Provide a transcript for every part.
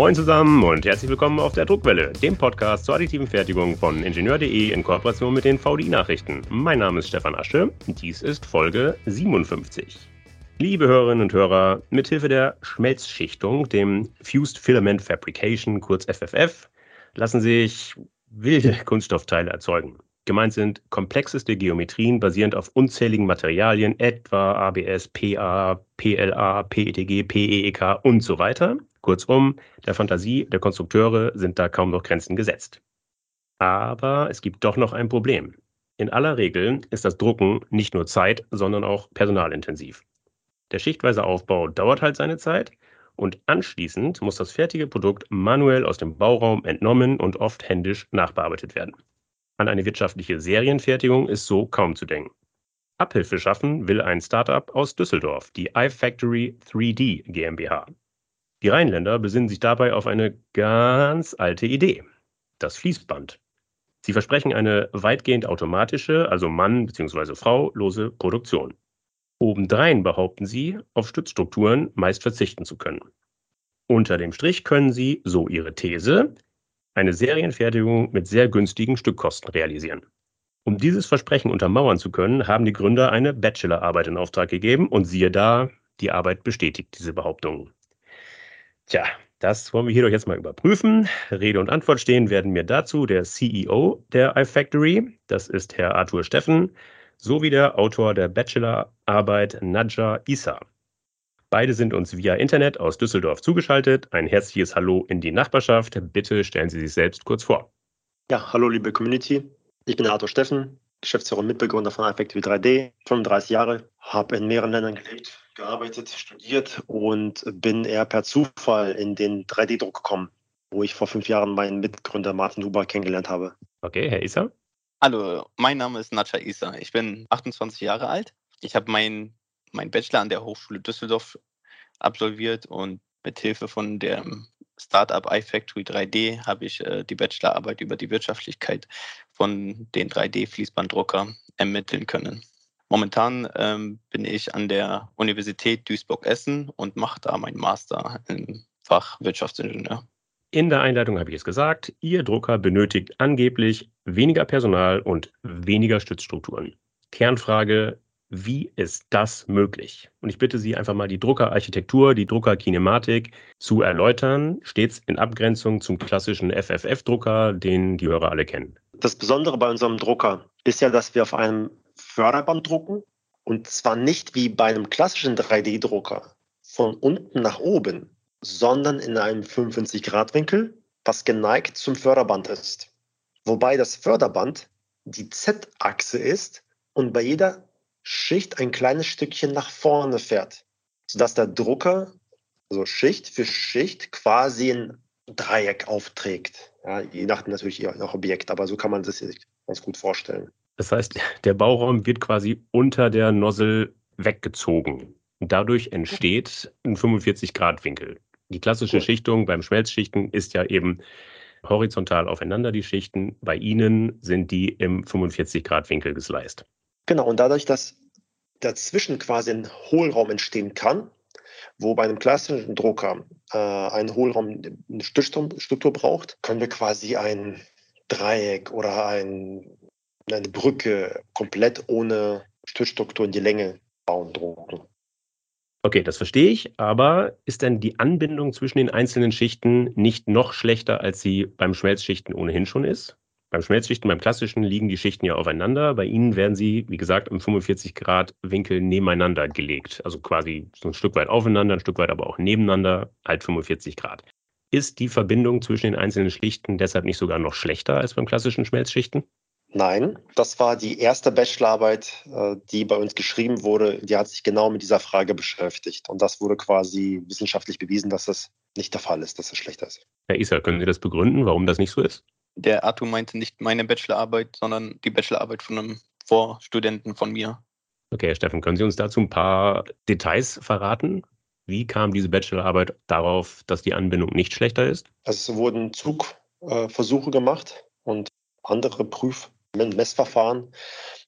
Moin zusammen und herzlich willkommen auf der Druckwelle, dem Podcast zur additiven Fertigung von Ingenieur.de in Kooperation mit den VDI-Nachrichten. Mein Name ist Stefan Asche, dies ist Folge 57. Liebe Hörerinnen und Hörer, mithilfe der Schmelzschichtung, dem Fused Filament Fabrication, kurz FFF, lassen sich wilde Kunststoffteile erzeugen. Gemeint sind komplexeste Geometrien basierend auf unzähligen Materialien, etwa ABS, PA, PLA, PETG, PEEK und so weiter. Kurzum, der Fantasie der Konstrukteure sind da kaum noch Grenzen gesetzt. Aber es gibt doch noch ein Problem. In aller Regel ist das Drucken nicht nur zeit-, sondern auch personalintensiv. Der schichtweise Aufbau dauert halt seine Zeit und anschließend muss das fertige Produkt manuell aus dem Bauraum entnommen und oft händisch nachbearbeitet werden. An eine wirtschaftliche Serienfertigung ist so kaum zu denken. Abhilfe schaffen will ein Startup aus Düsseldorf, die iFactory 3D GmbH. Die Rheinländer besinnen sich dabei auf eine ganz alte Idee, das Fließband. Sie versprechen eine weitgehend automatische, also Mann bzw. Frau lose Produktion. Obendrein behaupten sie, auf Stützstrukturen meist verzichten zu können. Unter dem Strich können sie, so ihre These, eine Serienfertigung mit sehr günstigen Stückkosten realisieren. Um dieses Versprechen untermauern zu können, haben die Gründer eine Bachelorarbeit in Auftrag gegeben und siehe da, die Arbeit bestätigt diese Behauptungen. Tja, das wollen wir hier doch jetzt mal überprüfen. Rede und Antwort stehen werden mir dazu der CEO der iFactory, das ist Herr Arthur Steffen, sowie der Autor der Bachelorarbeit Nadja Isa. Beide sind uns via Internet aus Düsseldorf zugeschaltet. Ein herzliches Hallo in die Nachbarschaft. Bitte stellen Sie sich selbst kurz vor. Ja, hallo liebe Community. Ich bin Arthur Steffen, Geschäftsführer und Mitbegründer von iFactory 3D, 35 Jahre, habe in mehreren Ländern gelebt, gearbeitet, studiert und bin eher per Zufall in den 3D-Druck gekommen, wo ich vor fünf Jahren meinen Mitgründer Martin Huber kennengelernt habe. Okay, Herr Isa? Hallo, mein Name ist Nacha Isa. Ich bin 28 Jahre alt. Ich habe meinen mein Bachelor an der Hochschule Düsseldorf absolviert und mit Hilfe von dem Startup iFactory 3D habe ich äh, die Bachelorarbeit über die Wirtschaftlichkeit von den 3D-Fließbanddrucker ermitteln können. Momentan ähm, bin ich an der Universität Duisburg-Essen und mache da meinen Master im Fach Wirtschaftsingenieur. In der Einleitung habe ich es gesagt, Ihr Drucker benötigt angeblich weniger Personal und weniger Stützstrukturen. Kernfrage, wie ist das möglich? Und ich bitte Sie einfach mal die Druckerarchitektur, die Druckerkinematik zu erläutern, stets in Abgrenzung zum klassischen FFF-Drucker, den die Hörer alle kennen. Das Besondere bei unserem Drucker ist ja, dass wir auf einem Förderband drucken und zwar nicht wie bei einem klassischen 3D-Drucker von unten nach oben, sondern in einem 55-Grad-Winkel, was geneigt zum Förderband ist. Wobei das Förderband die Z-Achse ist und bei jeder Schicht ein kleines Stückchen nach vorne fährt, sodass der Drucker, also Schicht für Schicht, quasi ein Dreieck aufträgt. Ja, je nach natürlich auch Objekt, aber so kann man das sich ganz gut vorstellen. Das heißt, der Bauraum wird quasi unter der Nozzle weggezogen. Dadurch entsteht ein 45-Grad-Winkel. Die klassische cool. Schichtung beim Schmelzschichten ist ja eben horizontal aufeinander, die Schichten. Bei Ihnen sind die im 45-Grad-Winkel gesleist. Genau, und dadurch, dass dazwischen quasi ein Hohlraum entstehen kann, wo bei einem klassischen Drucker äh, ein Hohlraum eine Struktur braucht, können wir quasi ein Dreieck oder ein eine Brücke komplett ohne Stützstruktur in die Länge bauen, drucken. Okay, das verstehe ich, aber ist denn die Anbindung zwischen den einzelnen Schichten nicht noch schlechter, als sie beim Schmelzschichten ohnehin schon ist? Beim Schmelzschichten, beim klassischen, liegen die Schichten ja aufeinander. Bei Ihnen werden sie, wie gesagt, im 45 Grad Winkel nebeneinander gelegt. Also quasi so ein Stück weit aufeinander, ein Stück weit aber auch nebeneinander, halt 45 Grad. Ist die Verbindung zwischen den einzelnen Schichten deshalb nicht sogar noch schlechter als beim klassischen Schmelzschichten? Nein, das war die erste Bachelorarbeit, äh, die bei uns geschrieben wurde. Die hat sich genau mit dieser Frage beschäftigt. Und das wurde quasi wissenschaftlich bewiesen, dass das nicht der Fall ist, dass es schlechter ist. Herr Isa, können Sie das begründen, warum das nicht so ist? Der Arthur meinte nicht meine Bachelorarbeit, sondern die Bachelorarbeit von einem Vorstudenten von mir. Okay, Herr Steffen, können Sie uns dazu ein paar Details verraten? Wie kam diese Bachelorarbeit darauf, dass die Anbindung nicht schlechter ist? Also es wurden Zugversuche gemacht und andere Prüf Messverfahren.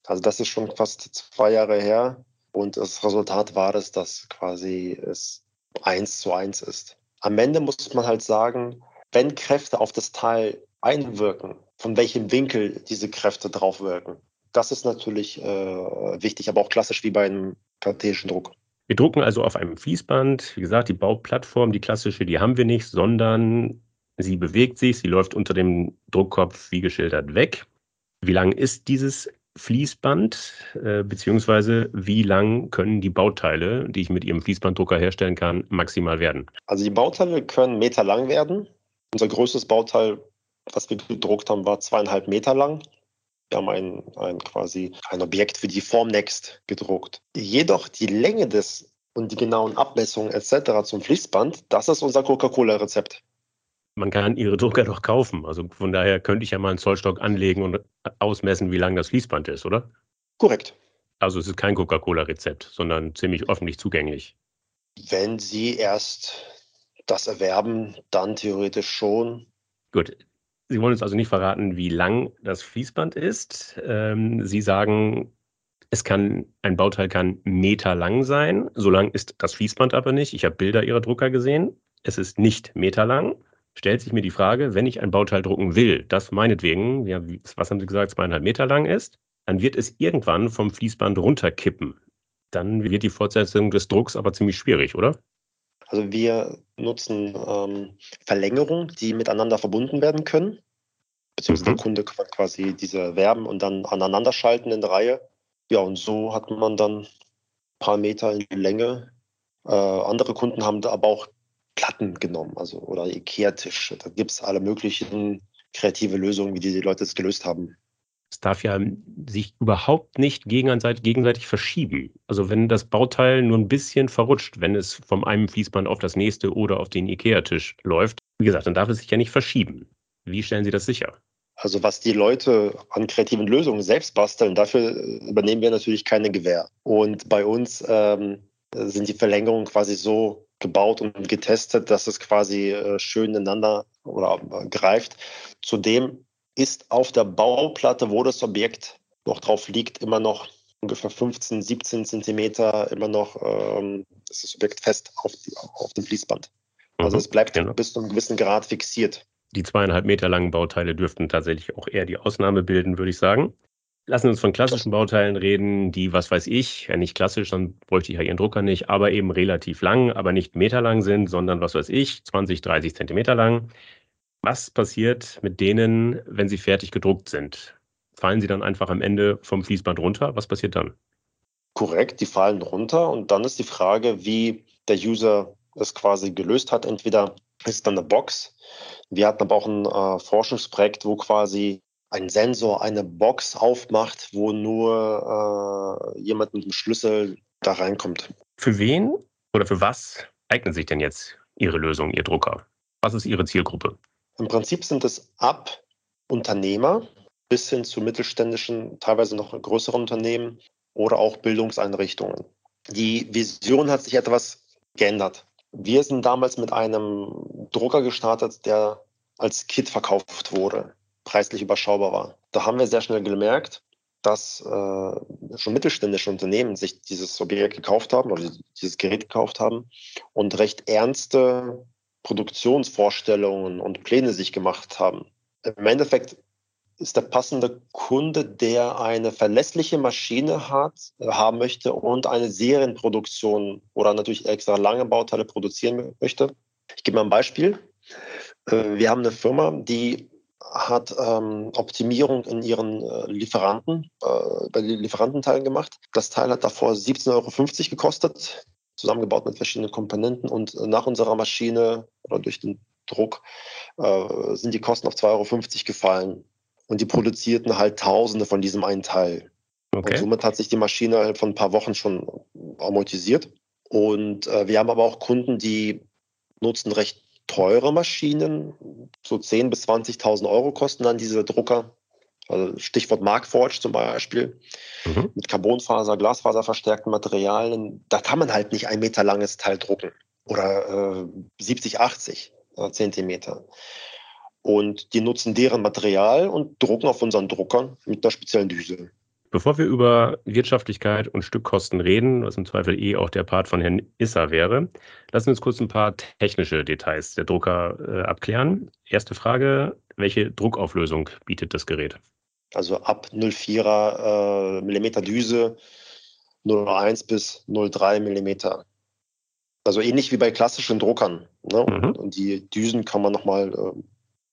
Also das ist schon fast zwei Jahre her. Und das Resultat war es, dass quasi es eins zu eins ist. Am Ende muss man halt sagen, wenn Kräfte auf das Teil einwirken, von welchem Winkel diese Kräfte drauf wirken. Das ist natürlich äh, wichtig, aber auch klassisch wie bei einem kartesischen Druck. Wir drucken also auf einem Fließband. Wie gesagt, die Bauplattform, die klassische, die haben wir nicht, sondern sie bewegt sich, sie läuft unter dem Druckkopf wie geschildert weg. Wie lang ist dieses Fließband, äh, beziehungsweise wie lang können die Bauteile, die ich mit Ihrem Fließbanddrucker herstellen kann, maximal werden? Also die Bauteile können Meter lang werden. Unser größtes Bauteil, was wir gedruckt haben, war zweieinhalb Meter lang. Wir haben ein, ein quasi ein Objekt für die Formnext gedruckt. Jedoch die Länge des und die genauen Abmessungen etc. zum Fließband, das ist unser Coca-Cola-Rezept. Man kann Ihre Drucker doch kaufen. Also von daher könnte ich ja mal einen Zollstock anlegen und ausmessen, wie lang das Fließband ist, oder? Korrekt. Also es ist kein Coca-Cola-Rezept, sondern ziemlich öffentlich zugänglich. Wenn Sie erst das erwerben, dann theoretisch schon. Gut, Sie wollen uns also nicht verraten, wie lang das Fließband ist. Ähm, Sie sagen, es kann, ein Bauteil kann meterlang sein. So lang ist das Fließband aber nicht. Ich habe Bilder Ihrer Drucker gesehen. Es ist nicht meterlang. Stellt sich mir die Frage, wenn ich ein Bauteil drucken will, das meinetwegen, ja, was haben Sie gesagt, zweieinhalb Meter lang ist, dann wird es irgendwann vom Fließband runterkippen. Dann wird die Fortsetzung des Drucks aber ziemlich schwierig, oder? Also wir nutzen ähm, Verlängerungen, die miteinander verbunden werden können. Beziehungsweise mhm. der Kunde kann quasi diese Verben und dann aneinander schalten in der Reihe. Ja, und so hat man dann ein paar Meter in Länge. Äh, andere Kunden haben da aber auch Platten genommen, also oder Ikea-Tisch. Da gibt es alle möglichen kreative Lösungen, wie die, die Leute es gelöst haben. Es darf ja sich überhaupt nicht gegenseitig verschieben. Also wenn das Bauteil nur ein bisschen verrutscht, wenn es vom einem Fließband auf das nächste oder auf den IKEA-Tisch läuft, wie gesagt, dann darf es sich ja nicht verschieben. Wie stellen Sie das sicher? Also was die Leute an kreativen Lösungen selbst basteln, dafür übernehmen wir natürlich keine Gewähr. Und bei uns ähm, sind die Verlängerungen quasi so gebaut und getestet, dass es quasi äh, schön ineinander oder äh, greift. Zudem ist auf der Bauplatte, wo das Objekt noch drauf liegt, immer noch ungefähr 15, 17 Zentimeter immer noch ähm, ist das Objekt fest auf, die, auf dem Fließband. Also mhm, es bleibt genau. bis zu einem gewissen Grad fixiert. Die zweieinhalb Meter langen Bauteile dürften tatsächlich auch eher die Ausnahme bilden, würde ich sagen. Lassen wir uns von klassischen Bauteilen reden, die, was weiß ich, ja nicht klassisch, dann bräuchte ich ja Ihren Drucker nicht, aber eben relativ lang, aber nicht meterlang sind, sondern was weiß ich, 20, 30 Zentimeter lang. Was passiert mit denen, wenn sie fertig gedruckt sind? Fallen sie dann einfach am Ende vom Fließband runter? Was passiert dann? Korrekt, die fallen runter und dann ist die Frage, wie der User es quasi gelöst hat. Entweder ist es dann eine Box. Wir hatten aber auch ein äh, Forschungsprojekt, wo quasi ein Sensor eine Box aufmacht, wo nur äh, jemand mit dem Schlüssel da reinkommt. Für wen oder für was eignet sich denn jetzt Ihre Lösung, Ihr Drucker? Was ist Ihre Zielgruppe? Im Prinzip sind es ab Unternehmer bis hin zu mittelständischen, teilweise noch größeren Unternehmen oder auch Bildungseinrichtungen. Die Vision hat sich etwas geändert. Wir sind damals mit einem Drucker gestartet, der als Kit verkauft wurde, preislich überschaubar war. Da haben wir sehr schnell gemerkt, dass äh, schon mittelständische Unternehmen sich dieses Objekt gekauft haben oder dieses Gerät gekauft haben und recht ernste Produktionsvorstellungen und Pläne sich gemacht haben. Im Endeffekt ist der passende Kunde, der eine verlässliche Maschine hat, äh, haben möchte und eine Serienproduktion oder natürlich extra lange Bauteile produzieren möchte. Ich gebe mal ein Beispiel. Äh, wir haben eine Firma, die hat ähm, Optimierung in ihren äh, Lieferanten, äh, bei den Lieferantenteilen gemacht. Das Teil hat davor 17,50 Euro gekostet zusammengebaut mit verschiedenen Komponenten und nach unserer Maschine oder durch den Druck äh, sind die Kosten auf 2,50 Euro gefallen. Und die produzierten halt Tausende von diesem einen Teil. Okay. Und somit hat sich die Maschine halt von ein paar Wochen schon amortisiert. Und äh, wir haben aber auch Kunden, die nutzen recht teure Maschinen, so 10.000 bis 20.000 Euro kosten dann diese Drucker. Also Stichwort Markforge zum Beispiel, mhm. mit Carbonfaser, Glasfaser verstärkten Materialien. Da kann man halt nicht ein Meter langes Teil drucken oder äh, 70, 80 äh, Zentimeter. Und die nutzen deren Material und drucken auf unseren Druckern mit einer speziellen Düse. Bevor wir über Wirtschaftlichkeit und Stückkosten reden, was im Zweifel eh auch der Part von Herrn Isser wäre, lassen wir uns kurz ein paar technische Details der Drucker äh, abklären. Erste Frage, welche Druckauflösung bietet das Gerät? Also ab 0,4er äh, Millimeter Düse, 0,1 bis 0,3 Millimeter. Also ähnlich wie bei klassischen Druckern. Ne? Mhm. Und die Düsen kann man nochmal. Äh,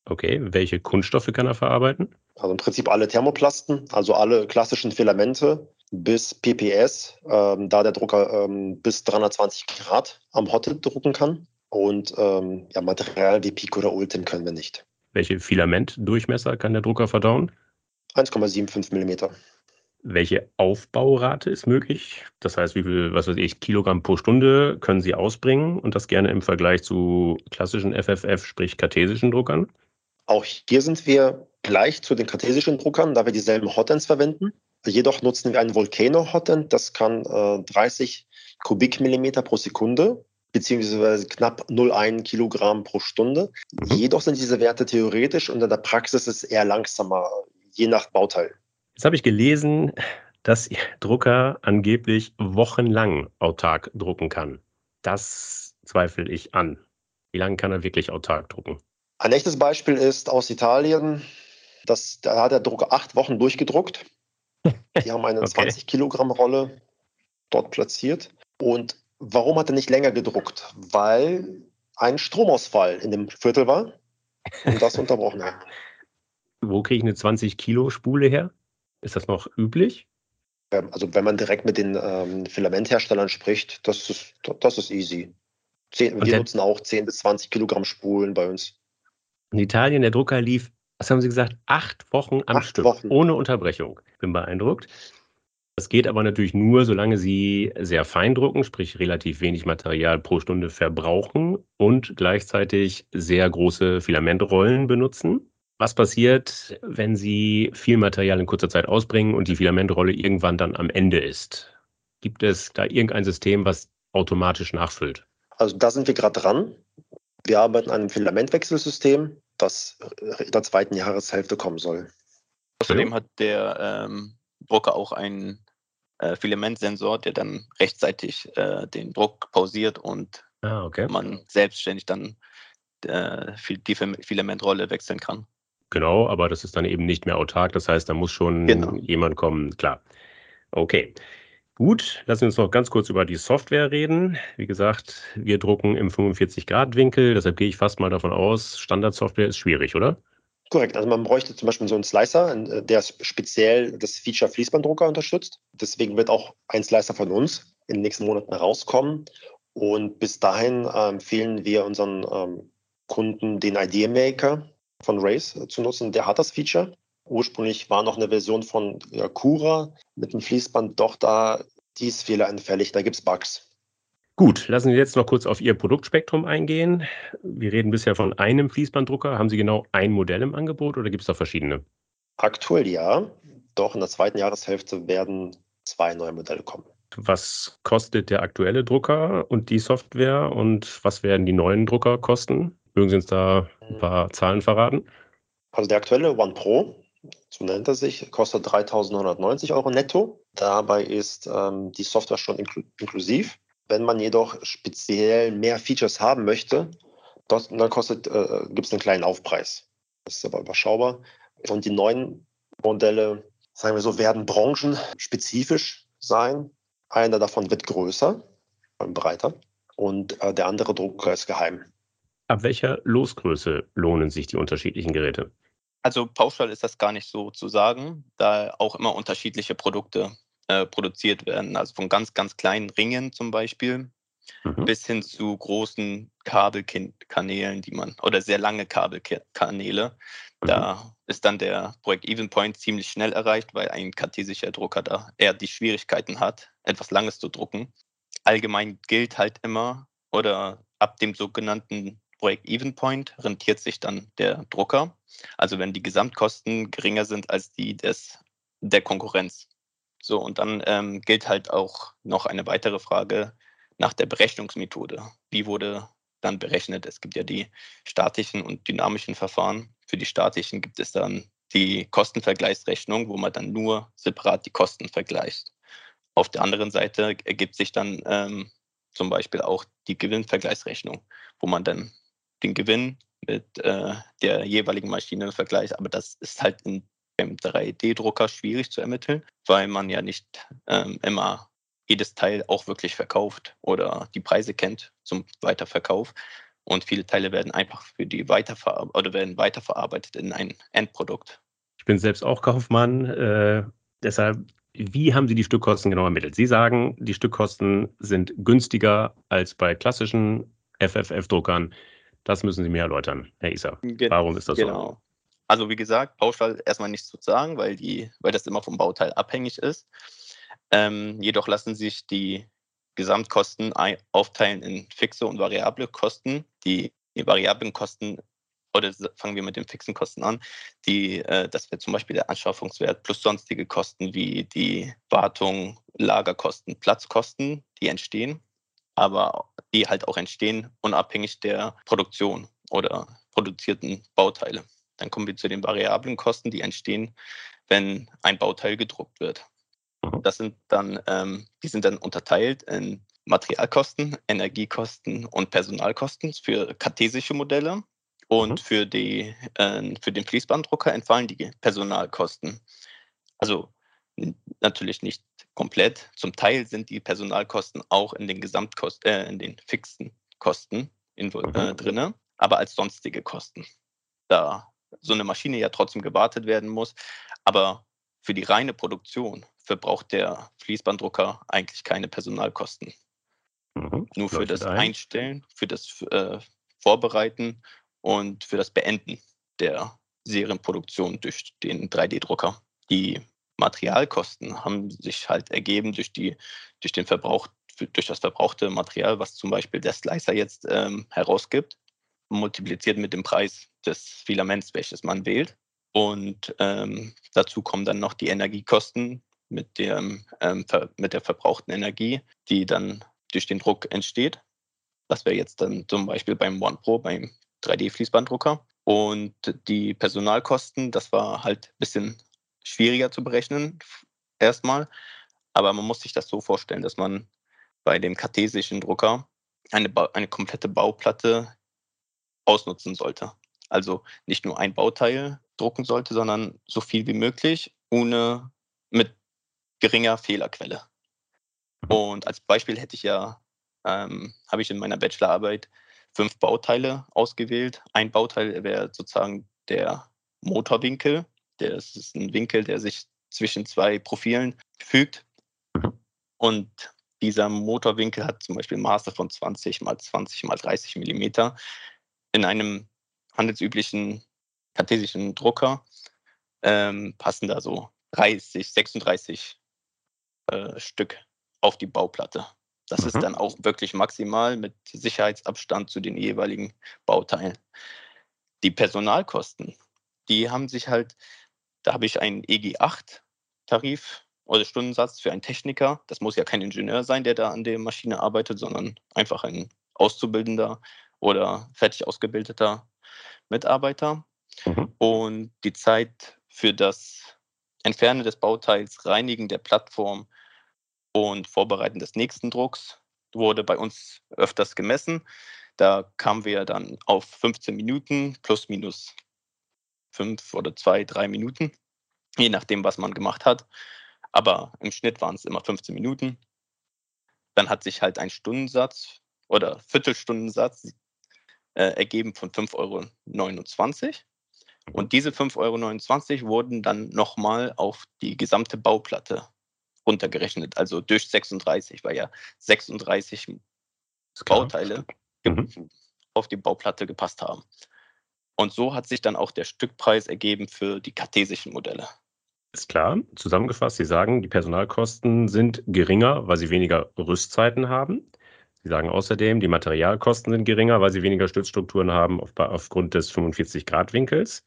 okay, welche Kunststoffe kann er verarbeiten? Also im Prinzip alle Thermoplasten, also alle klassischen Filamente bis PPS, ähm, da der Drucker ähm, bis 320 Grad am Hotend drucken kann. Und ähm, ja, Material wie Pico oder Ultim können wir nicht. Welche Filamentdurchmesser kann der Drucker verdauen? 1,75 Millimeter. Welche Aufbaurate ist möglich? Das heißt, wie viel, was weiß ich, Kilogramm pro Stunde können Sie ausbringen und das gerne im Vergleich zu klassischen FFF, sprich kartesischen Druckern? Auch hier sind wir gleich zu den kartesischen Druckern, da wir dieselben Hotends verwenden. Jedoch nutzen wir einen Volcano Hotend, das kann äh, 30 Kubikmillimeter pro Sekunde beziehungsweise knapp 0,1 Kilogramm pro Stunde. Mhm. Jedoch sind diese Werte theoretisch und in der Praxis ist es eher langsamer, je nach Bauteil. Jetzt habe ich gelesen, dass Ihr Drucker angeblich wochenlang autark drucken kann. Das zweifle ich an. Wie lange kann er wirklich autark drucken? Ein echtes Beispiel ist aus Italien. Das, da hat der Drucker acht Wochen durchgedruckt. Die haben eine okay. 20 Kilogramm Rolle dort platziert. Und warum hat er nicht länger gedruckt? Weil ein Stromausfall in dem Viertel war und das unterbrochen hat. Wo kriege ich eine 20 Kilo Spule her? Ist das noch üblich? Ähm, also wenn man direkt mit den ähm, Filamentherstellern spricht, das ist, das ist easy. Zehn, wir nutzen auch 10 bis 20 Kilogramm Spulen bei uns. In Italien, der Drucker lief, was haben Sie gesagt, acht Wochen am acht Stück, Wochen. ohne Unterbrechung. Bin beeindruckt. Das geht aber natürlich nur, solange Sie sehr fein drucken, sprich relativ wenig Material pro Stunde verbrauchen und gleichzeitig sehr große Filamentrollen benutzen. Was passiert, wenn Sie viel Material in kurzer Zeit ausbringen und die Filamentrolle irgendwann dann am Ende ist? Gibt es da irgendein System, was automatisch nachfüllt? Also da sind wir gerade dran. Wir arbeiten an einem Filamentwechselsystem, das in der zweiten Jahreshälfte kommen soll. Außerdem hat der ähm, Drucker auch einen äh, Filamentsensor, der dann rechtzeitig äh, den Druck pausiert und ah, okay. man selbstständig dann äh, die Filamentrolle wechseln kann. Genau, aber das ist dann eben nicht mehr autark. Das heißt, da muss schon genau. jemand kommen. Klar. Okay. Gut, lassen wir uns noch ganz kurz über die Software reden. Wie gesagt, wir drucken im 45-Grad-Winkel, deshalb gehe ich fast mal davon aus, Standardsoftware ist schwierig, oder? Korrekt. Also man bräuchte zum Beispiel so einen Slicer, äh, der speziell das Feature Fließbanddrucker unterstützt. Deswegen wird auch ein Slicer von uns in den nächsten Monaten herauskommen. Und bis dahin empfehlen wir unseren ähm, Kunden den Idea Maker von Race äh, zu nutzen. Der hat das Feature. Ursprünglich war noch eine Version von Cura mit dem Fließband, doch da die ist fehleranfällig, da gibt es Bugs. Gut, lassen Sie jetzt noch kurz auf Ihr Produktspektrum eingehen. Wir reden bisher von einem Fließbanddrucker. Haben Sie genau ein Modell im Angebot oder gibt es da verschiedene? Aktuell ja, doch in der zweiten Jahreshälfte werden zwei neue Modelle kommen. Was kostet der aktuelle Drucker und die Software und was werden die neuen Drucker kosten? Mögen Sie uns da ein paar Zahlen verraten? Also der aktuelle One Pro so nennt er sich, kostet 3.990 Euro netto. Dabei ist ähm, die Software schon inkl inklusiv. Wenn man jedoch speziell mehr Features haben möchte, dort, dann kostet, äh, gibt es einen kleinen Aufpreis. Das ist aber überschaubar. Und die neuen Modelle, sagen wir so, werden branchenspezifisch sein. Einer davon wird größer und breiter und äh, der andere Drucker ist geheim. Ab welcher Losgröße lohnen sich die unterschiedlichen Geräte? Also pauschal ist das gar nicht so zu sagen, da auch immer unterschiedliche Produkte äh, produziert werden. Also von ganz, ganz kleinen Ringen zum Beispiel mhm. bis hin zu großen Kabelkanälen, die man, oder sehr lange Kabelkanäle. Mhm. Da ist dann der Projekt Even Point ziemlich schnell erreicht, weil ein kartesischer Drucker da eher die Schwierigkeiten hat, etwas Langes zu drucken. Allgemein gilt halt immer, oder ab dem sogenannten Break-Even-Point rentiert sich dann der Drucker. Also wenn die Gesamtkosten geringer sind als die des, der Konkurrenz. So, und dann ähm, gilt halt auch noch eine weitere Frage nach der Berechnungsmethode. Wie wurde dann berechnet? Es gibt ja die statischen und dynamischen Verfahren. Für die statischen gibt es dann die Kostenvergleichsrechnung, wo man dann nur separat die Kosten vergleicht. Auf der anderen Seite ergibt sich dann ähm, zum Beispiel auch die Gewinnvergleichsrechnung, wo man dann den Gewinn mit äh, der jeweiligen Maschine vergleicht. Aber das ist halt in, im 3D-Drucker schwierig zu ermitteln, weil man ja nicht ähm, immer jedes Teil auch wirklich verkauft oder die Preise kennt zum Weiterverkauf. Und viele Teile werden einfach für die Weiterverarbeitung oder werden weiterverarbeitet in ein Endprodukt. Ich bin selbst auch Kaufmann, äh, deshalb wie haben Sie die Stückkosten genau ermittelt? Sie sagen, die Stückkosten sind günstiger als bei klassischen FFF-Druckern. Das müssen Sie mir erläutern, Herr Isa. Warum ist das genau. so? Also wie gesagt, pauschal erstmal nichts zu sagen, weil, die, weil das immer vom Bauteil abhängig ist. Ähm, jedoch lassen sich die Gesamtkosten aufteilen in fixe und variable Kosten. Die, die variablen Kosten, oder fangen wir mit den fixen Kosten an, die, äh, das wäre zum Beispiel der Anschaffungswert plus sonstige Kosten wie die Wartung, Lagerkosten, Platzkosten, die entstehen, aber die halt auch entstehen unabhängig der Produktion oder produzierten Bauteile. Dann kommen wir zu den variablen Kosten, die entstehen, wenn ein Bauteil gedruckt wird. Mhm. Das sind dann, ähm, die sind dann unterteilt in Materialkosten, Energiekosten und Personalkosten für kartesische Modelle. Und mhm. für, die, äh, für den Fließbanddrucker entfallen die Personalkosten. Also natürlich nicht komplett. Zum Teil sind die Personalkosten auch in den Gesamtkosten, äh, in den fixen Kosten in, äh, mhm. drin, aber als sonstige Kosten. Da so eine Maschine ja trotzdem gewartet werden muss. Aber für die reine Produktion verbraucht der Fließbanddrucker eigentlich keine Personalkosten. Mhm. Nur für das ein. Einstellen, für das äh, Vorbereiten und für das Beenden der Serienproduktion durch den 3D-Drucker. Die Materialkosten haben sich halt ergeben durch, die, durch, den Verbrauch, durch das verbrauchte Material, was zum Beispiel der Slicer jetzt ähm, herausgibt, multipliziert mit dem Preis des Filaments, welches man wählt. Und ähm, dazu kommen dann noch die Energiekosten mit, dem, ähm, mit der verbrauchten Energie, die dann durch den Druck entsteht. Das wäre jetzt dann zum Beispiel beim OnePro, beim 3D-Fließbanddrucker. Und die Personalkosten, das war halt ein bisschen schwieriger zu berechnen, erstmal. Aber man muss sich das so vorstellen, dass man bei dem kartesischen Drucker eine, eine komplette Bauplatte ausnutzen sollte. Also nicht nur ein Bauteil drucken sollte, sondern so viel wie möglich, ohne mit geringer Fehlerquelle. Mhm. Und als Beispiel hätte ich ja, ähm, habe ich in meiner Bachelorarbeit fünf Bauteile ausgewählt. Ein Bauteil wäre sozusagen der Motorwinkel. Der ist ein Winkel, der sich zwischen zwei Profilen fügt. Mhm. Und dieser Motorwinkel hat zum Beispiel Maße von 20 mal 20 mal 30 Millimeter. In einem handelsüblichen kartesischen Drucker ähm, passen da so 30, 36 äh, Stück auf die Bauplatte. Das mhm. ist dann auch wirklich maximal mit Sicherheitsabstand zu den jeweiligen Bauteilen. Die Personalkosten, die haben sich halt, da habe ich einen EG8-Tarif oder Stundensatz für einen Techniker. Das muss ja kein Ingenieur sein, der da an der Maschine arbeitet, sondern einfach ein Auszubildender oder fertig ausgebildeter Mitarbeiter. Mhm. Und die Zeit für das Entfernen des Bauteils, Reinigen der Plattform und Vorbereiten des nächsten Drucks wurde bei uns öfters gemessen. Da kamen wir dann auf 15 Minuten plus minus fünf oder zwei, drei Minuten, je nachdem, was man gemacht hat. Aber im Schnitt waren es immer 15 Minuten. Dann hat sich halt ein Stundensatz oder Viertelstundensatz äh, ergeben von 5,29 Euro. Und diese 5,29 Euro wurden dann nochmal auf die gesamte Bauplatte runtergerechnet, also durch 36, weil ja 36 Bauteile mhm. auf die Bauplatte gepasst haben. Und so hat sich dann auch der Stückpreis ergeben für die kartesischen Modelle. Ist klar. Zusammengefasst, Sie sagen, die Personalkosten sind geringer, weil sie weniger Rüstzeiten haben. Sie sagen außerdem, die Materialkosten sind geringer, weil sie weniger Stützstrukturen haben auf, aufgrund des 45-Grad-Winkels.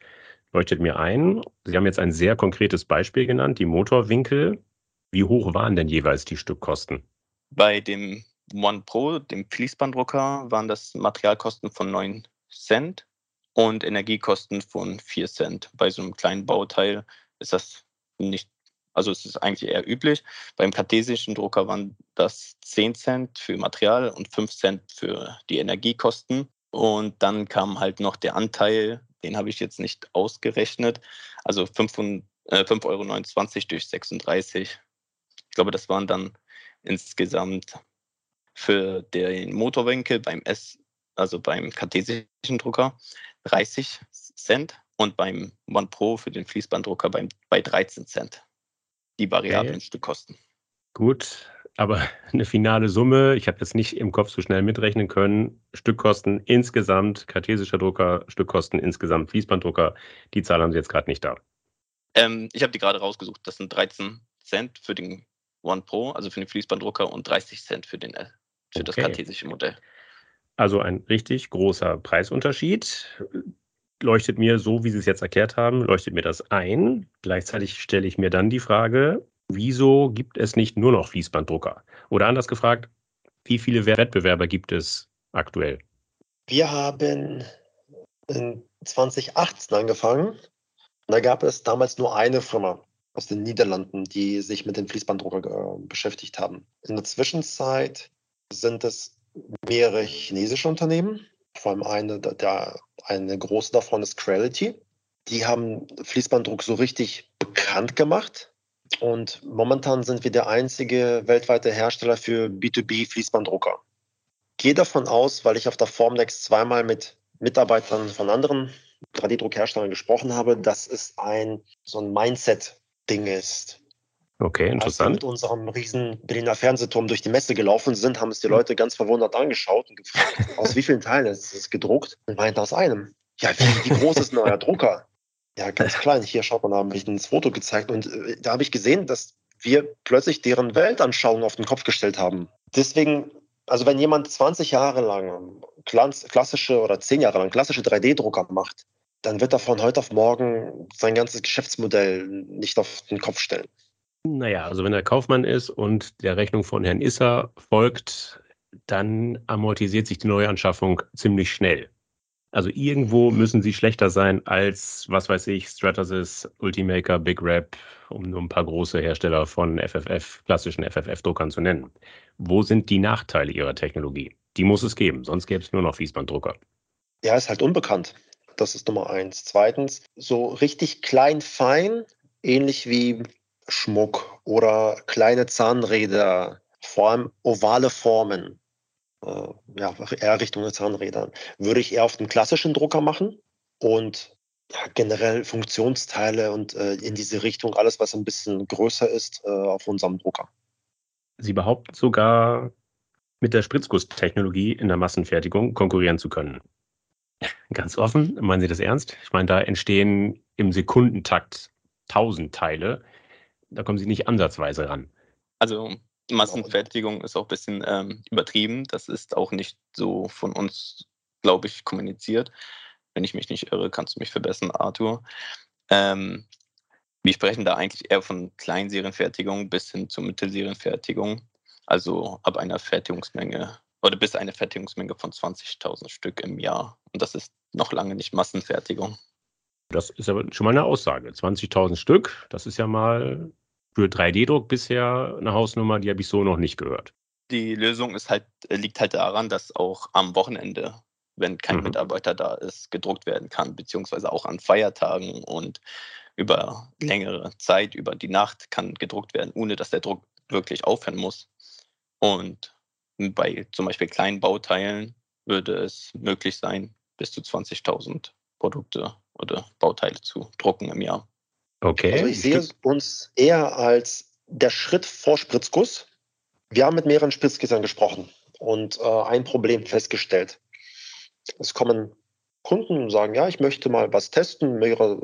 Leuchtet mir ein. Sie haben jetzt ein sehr konkretes Beispiel genannt, die Motorwinkel. Wie hoch waren denn jeweils die Stückkosten? Bei dem One Pro, dem Fließbanddrucker, waren das Materialkosten von 9 Cent und Energiekosten von 4 Cent. Bei so einem kleinen Bauteil ist das nicht, also es ist eigentlich eher üblich. Beim kartesischen Drucker waren das 10 Cent für Material und 5 Cent für die Energiekosten. Und dann kam halt noch der Anteil, den habe ich jetzt nicht ausgerechnet, also 5,29 äh, Euro durch 36. Ich glaube, das waren dann insgesamt für den Motorwinkel beim S, also beim kartesischen Drucker, 30 Cent und beim One Pro für den Fließbanddrucker beim, bei 13 Cent. Die variablen okay. Stückkosten. Gut, aber eine finale Summe, ich habe jetzt nicht im Kopf so schnell mitrechnen können. Stückkosten insgesamt, kartesischer Drucker, Stückkosten insgesamt, Fließbanddrucker, die Zahl haben Sie jetzt gerade nicht da. Ähm, ich habe die gerade rausgesucht. Das sind 13 Cent für den One Pro, also für den Fließbanddrucker und 30 Cent für, den, für okay. das kartesische Modell. Also ein richtig großer Preisunterschied. Leuchtet mir, so wie Sie es jetzt erklärt haben, leuchtet mir das ein. Gleichzeitig stelle ich mir dann die Frage, wieso gibt es nicht nur noch Fließbanddrucker? Oder anders gefragt, wie viele Wettbewerber gibt es aktuell? Wir haben in 2018 angefangen. Da gab es damals nur eine Firma aus den Niederlanden, die sich mit dem Fließbanddrucker äh, beschäftigt haben. In der Zwischenzeit sind es mehrere chinesische Unternehmen, vor allem eine, der, eine große davon ist Creality. Die haben Fließbanddruck so richtig bekannt gemacht. Und momentan sind wir der einzige weltweite Hersteller für B2B-Fließbanddrucker. Gehe davon aus, weil ich auf der Formnext zweimal mit Mitarbeitern von anderen 3D-Druckherstellern gesprochen habe, dass es ein so ein Mindset-Ding ist. Okay, interessant. Als wir mit unserem riesen Berliner Fernsehturm durch die Messe gelaufen sind, haben es die Leute ganz verwundert angeschaut und gefragt, aus wie vielen Teilen ist es gedruckt? Und meinte aus einem. Ja, wie, wie groß ist ein neuer Drucker? Ja, ganz klein. Hier schaut man, da habe ich ein Foto gezeigt und äh, da habe ich gesehen, dass wir plötzlich deren Weltanschauung auf den Kopf gestellt haben. Deswegen, also wenn jemand 20 Jahre lang klassische oder 10 Jahre lang klassische 3D-Drucker macht, dann wird er von heute auf morgen sein ganzes Geschäftsmodell nicht auf den Kopf stellen. Naja, also wenn er Kaufmann ist und der Rechnung von Herrn Isser folgt, dann amortisiert sich die Neuanschaffung ziemlich schnell. Also irgendwo müssen sie schlechter sein als, was weiß ich, Stratasys, Ultimaker, Big Rap, um nur ein paar große Hersteller von FFF, klassischen FFF-Druckern zu nennen. Wo sind die Nachteile ihrer Technologie? Die muss es geben, sonst gäbe es nur noch Fließbanddrucker. Ja, ist halt unbekannt. Das ist Nummer eins. Zweitens, so richtig klein, fein, ähnlich wie Schmuck oder kleine Zahnräder, vor allem ovale Formen, äh, ja, eher Richtung Zahnrädern, würde ich eher auf den klassischen Drucker machen und generell Funktionsteile und äh, in diese Richtung alles, was ein bisschen größer ist, äh, auf unserem Drucker. Sie behaupten sogar, mit der Spritzgusstechnologie in der Massenfertigung konkurrieren zu können. Ganz offen, meinen Sie das ernst? Ich meine, da entstehen im Sekundentakt tausend Teile da kommen sie nicht ansatzweise ran. Also Massenfertigung ist auch ein bisschen ähm, übertrieben. Das ist auch nicht so von uns, glaube ich, kommuniziert. Wenn ich mich nicht irre, kannst du mich verbessern, Arthur. Ähm, wir sprechen da eigentlich eher von Kleinserienfertigung bis hin zur Mittelserienfertigung. Also ab einer Fertigungsmenge oder bis eine Fertigungsmenge von 20.000 Stück im Jahr. Und das ist noch lange nicht Massenfertigung. Das ist aber schon mal eine Aussage. 20.000 Stück, das ist ja mal für 3D-Druck bisher eine Hausnummer, die habe ich so noch nicht gehört. Die Lösung ist halt, liegt halt daran, dass auch am Wochenende, wenn kein mhm. Mitarbeiter da ist, gedruckt werden kann, beziehungsweise auch an Feiertagen und über längere Zeit, über die Nacht kann gedruckt werden, ohne dass der Druck wirklich aufhören muss. Und bei zum Beispiel kleinen Bauteilen würde es möglich sein, bis zu 20.000 Produkte oder Bauteile zu drucken im Jahr. Okay. Also ich sehe uns eher als der Schritt vor Spritzguss. Wir haben mit mehreren Spritzgissern gesprochen und äh, ein Problem festgestellt. Es kommen Kunden und sagen, ja, ich möchte mal was testen, mehrere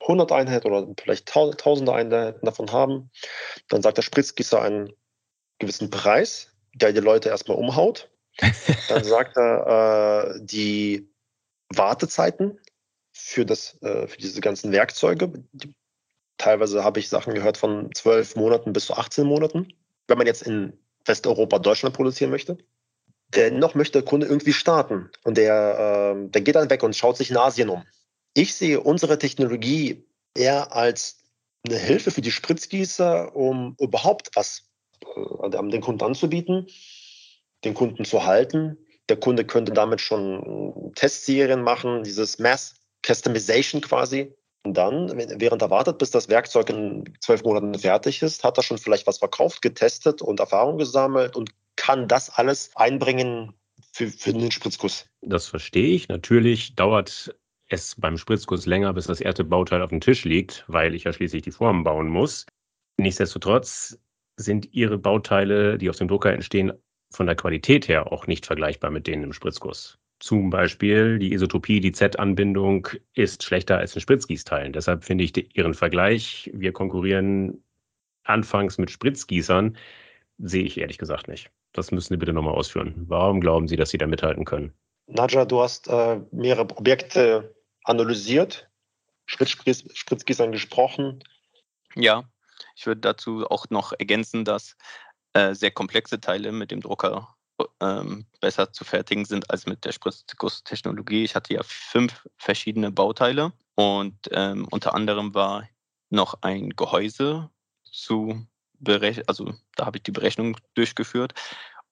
hundert Einheiten oder vielleicht tausende Einheiten davon haben. Dann sagt der Spritzgießer einen gewissen Preis, der die Leute erstmal umhaut. Dann sagt er äh, die Wartezeiten für, das, äh, für diese ganzen Werkzeuge, die Teilweise habe ich Sachen gehört von zwölf Monaten bis zu 18 Monaten, wenn man jetzt in Westeuropa, Deutschland produzieren möchte. Dennoch möchte der Kunde irgendwie starten und der, äh, der geht dann weg und schaut sich in Asien um. Ich sehe unsere Technologie eher als eine Hilfe für die Spritzgießer, um überhaupt was äh, den Kunden anzubieten, den Kunden zu halten. Der Kunde könnte damit schon Testserien machen, dieses Mass Customization quasi. Dann, während er wartet, bis das Werkzeug in zwölf Monaten fertig ist, hat er schon vielleicht was verkauft, getestet und Erfahrung gesammelt und kann das alles einbringen für, für den Spritzguss. Das verstehe ich. Natürlich dauert es beim Spritzguss länger, bis das erste Bauteil auf dem Tisch liegt, weil ich ja schließlich die Formen bauen muss. Nichtsdestotrotz sind Ihre Bauteile, die auf dem Drucker entstehen, von der Qualität her auch nicht vergleichbar mit denen im Spritzguss. Zum Beispiel die Isotopie, die Z-Anbindung ist schlechter als in Spritzgießteilen. Deshalb finde ich Ihren Vergleich, wir konkurrieren anfangs mit Spritzgießern, sehe ich ehrlich gesagt nicht. Das müssen Sie bitte nochmal ausführen. Warum glauben Sie, dass Sie da mithalten können? Nadja, du hast äh, mehrere Objekte analysiert, Spritzgießern gesprochen. Ja, ich würde dazu auch noch ergänzen, dass äh, sehr komplexe Teile mit dem Drucker ähm, besser zu fertigen sind als mit der Spritzgusstechnologie. Ich hatte ja fünf verschiedene Bauteile und ähm, unter anderem war noch ein Gehäuse zu berechnen, also da habe ich die Berechnung durchgeführt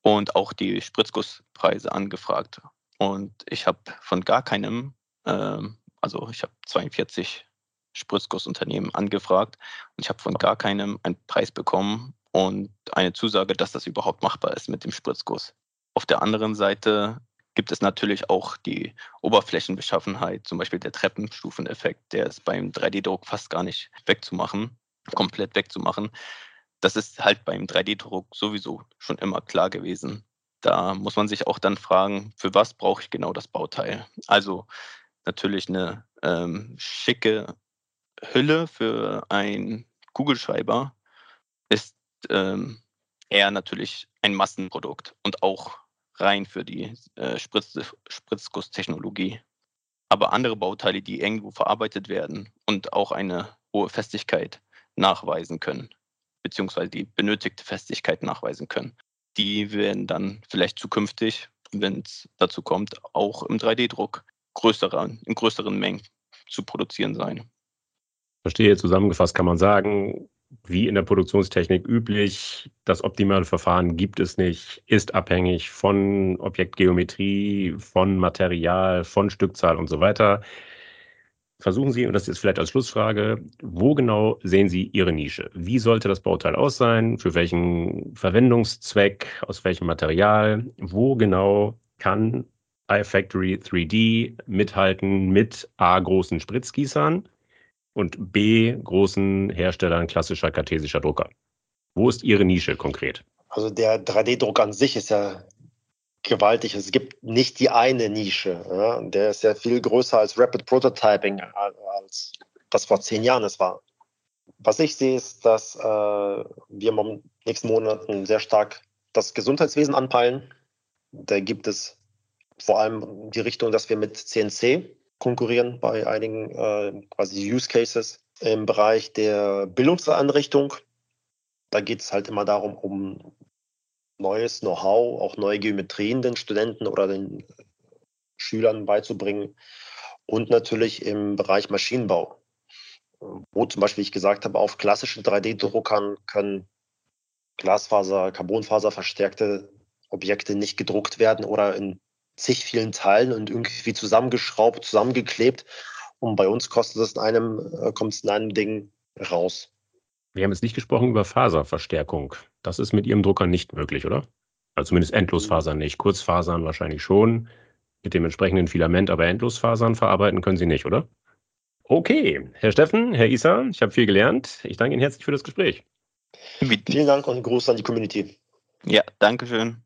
und auch die Spritzgusspreise angefragt. Und ich habe von gar keinem, ähm, also ich habe 42 Spritzgussunternehmen angefragt und ich habe von gar keinem einen Preis bekommen und eine Zusage, dass das überhaupt machbar ist mit dem Spritzguss. Auf der anderen Seite gibt es natürlich auch die Oberflächenbeschaffenheit, zum Beispiel der Treppenstufeneffekt, der ist beim 3D-Druck fast gar nicht wegzumachen, komplett wegzumachen. Das ist halt beim 3D-Druck sowieso schon immer klar gewesen. Da muss man sich auch dann fragen, für was brauche ich genau das Bauteil? Also natürlich eine ähm, schicke Hülle für einen Kugelschreiber ist ähm, eher natürlich ein Massenprodukt und auch rein für die äh, Spritz Spritzgusstechnologie. Aber andere Bauteile, die irgendwo verarbeitet werden und auch eine hohe Festigkeit nachweisen können, beziehungsweise die benötigte Festigkeit nachweisen können, die werden dann vielleicht zukünftig, wenn es dazu kommt, auch im 3D-Druck größerer, in größeren Mengen zu produzieren sein. Verstehe, zusammengefasst kann man sagen, wie in der Produktionstechnik üblich, das optimale Verfahren gibt es nicht, ist abhängig von Objektgeometrie, von Material, von Stückzahl und so weiter. Versuchen Sie, und das ist vielleicht als Schlussfrage, wo genau sehen Sie Ihre Nische? Wie sollte das Bauteil aussehen? Für welchen Verwendungszweck? Aus welchem Material? Wo genau kann iFactory 3D mithalten mit A großen Spritzgießern und B großen Herstellern klassischer kartesischer Drucker? Wo ist Ihre Nische konkret? Also der 3D-Druck an sich ist ja gewaltig. Es gibt nicht die eine Nische. Ja? Der ist ja viel größer als Rapid Prototyping, als das vor zehn Jahren es war. Was ich sehe, ist, dass äh, wir in den nächsten Monaten sehr stark das Gesundheitswesen anpeilen. Da gibt es vor allem die Richtung, dass wir mit CNC konkurrieren bei einigen äh, quasi Use Cases im Bereich der Bildungseinrichtung. Da geht es halt immer darum, um neues Know-how, auch neue Geometrien den Studenten oder den Schülern beizubringen. Und natürlich im Bereich Maschinenbau, wo zum Beispiel ich gesagt habe, auf klassischen 3D-Druckern können Glasfaser, Carbonfaser verstärkte Objekte nicht gedruckt werden oder in zig vielen Teilen und irgendwie zusammengeschraubt, zusammengeklebt. Und bei uns kostet es in einem, äh, kommt es in einem Ding raus. Wir haben jetzt nicht gesprochen über Faserverstärkung. Das ist mit Ihrem Drucker nicht möglich, oder? Also zumindest Endlosfasern nicht. Kurzfasern wahrscheinlich schon. Mit dem entsprechenden Filament, aber Endlosfasern verarbeiten können Sie nicht, oder? Okay, Herr Steffen, Herr Isa, ich habe viel gelernt. Ich danke Ihnen herzlich für das Gespräch. Vielen Dank und Gruß an die Community. Ja, danke schön.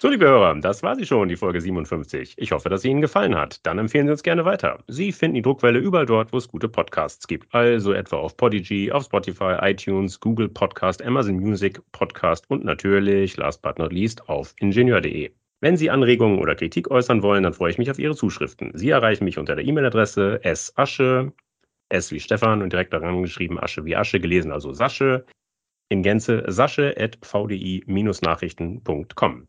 So, liebe Hörer, das war sie schon, die Folge 57. Ich hoffe, dass sie Ihnen gefallen hat. Dann empfehlen Sie uns gerne weiter. Sie finden die Druckwelle überall dort, wo es gute Podcasts gibt. Also etwa auf Podigy, auf Spotify, iTunes, Google Podcast, Amazon Music, Podcast und natürlich, last but not least, auf ingenieur.de. Wenn Sie Anregungen oder Kritik äußern wollen, dann freue ich mich auf Ihre Zuschriften. Sie erreichen mich unter der E-Mail-Adresse sasche, s wie Stefan und direkt daran geschrieben Asche wie Asche, gelesen also Sasche, in Gänze sasche.vdi-nachrichten.com.